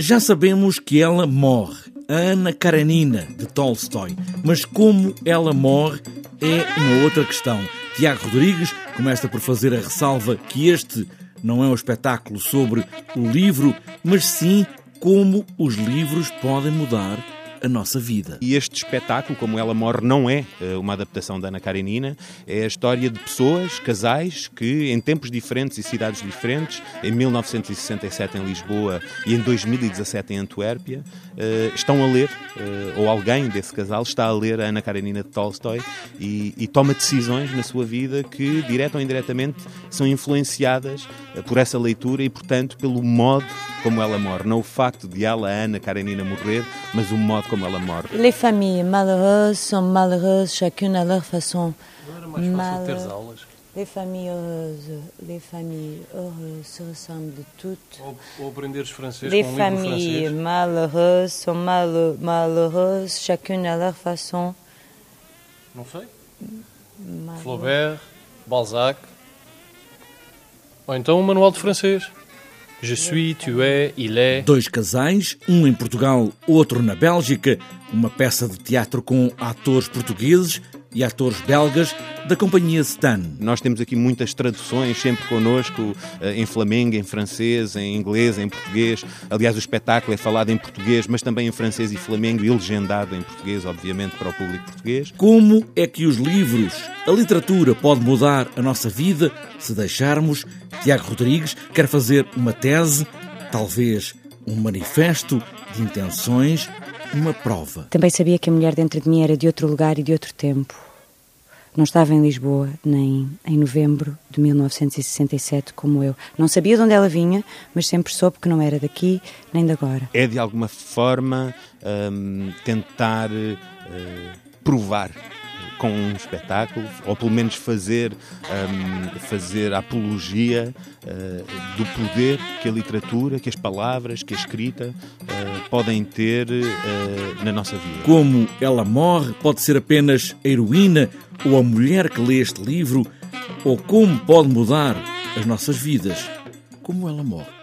Já sabemos que ela morre, Ana Karenina, de Tolstói. Mas como ela morre é uma outra questão. Tiago Rodrigues começa por fazer a ressalva que este não é um espetáculo sobre o livro, mas sim como os livros podem mudar a nossa vida. E este espetáculo, como ela morre, não é eh, uma adaptação da Ana Karenina, é a história de pessoas, casais, que em tempos diferentes e cidades diferentes, em 1967 em Lisboa e em 2017 em Antuérpia, eh, estão a ler, eh, ou alguém desse casal está a ler a Ana Karenina de Tolstói e, e toma decisões na sua vida que, direta ou indiretamente, são influenciadas por essa leitura e, portanto, pelo modo como ela morre. Não o facto de ela, a Ana Karenina, morrer, mas o modo como ela morre. Les familles malheureuses sont malheureuses chacune à leur façon. Não era mais fácil ter aulas? Les familles heureuses, les familles heureuses se ressemblent de toutes. Ou, ou aprenderes francês Les com um livro familles francês? malheureuses sont mal- malheureuses chacune à leur façon. Não sei. Mal- Flaubert, Balzac. Ou então um manual de francês. Je suis, tu es, il est. Dois casais, um em Portugal, outro na Bélgica, uma peça de teatro com atores portugueses e atores belgas da companhia Stan. Nós temos aqui muitas traduções sempre connosco, eh, em flamengo, em francês, em inglês, em português. Aliás, o espetáculo é falado em português, mas também em francês e flamengo e legendado em português, obviamente, para o público português. Como é que os livros, a literatura pode mudar a nossa vida se deixarmos? Tiago Rodrigues quer fazer uma tese, talvez um manifesto de intenções, uma prova. Também sabia que a mulher dentro de mim era de outro lugar e de outro tempo. Não estava em Lisboa, nem em novembro de 1967, como eu. Não sabia de onde ela vinha, mas sempre soube que não era daqui nem de agora. É, de alguma forma, hum, tentar eh, provar com um espetáculo, ou pelo menos fazer, hum, fazer apologia eh, do poder que a literatura, que as palavras, que a escrita eh, podem ter eh, na nossa vida. Como ela morre pode ser apenas a heroína ou a mulher que lê este livro, ou como pode mudar as nossas vidas, como ela morre.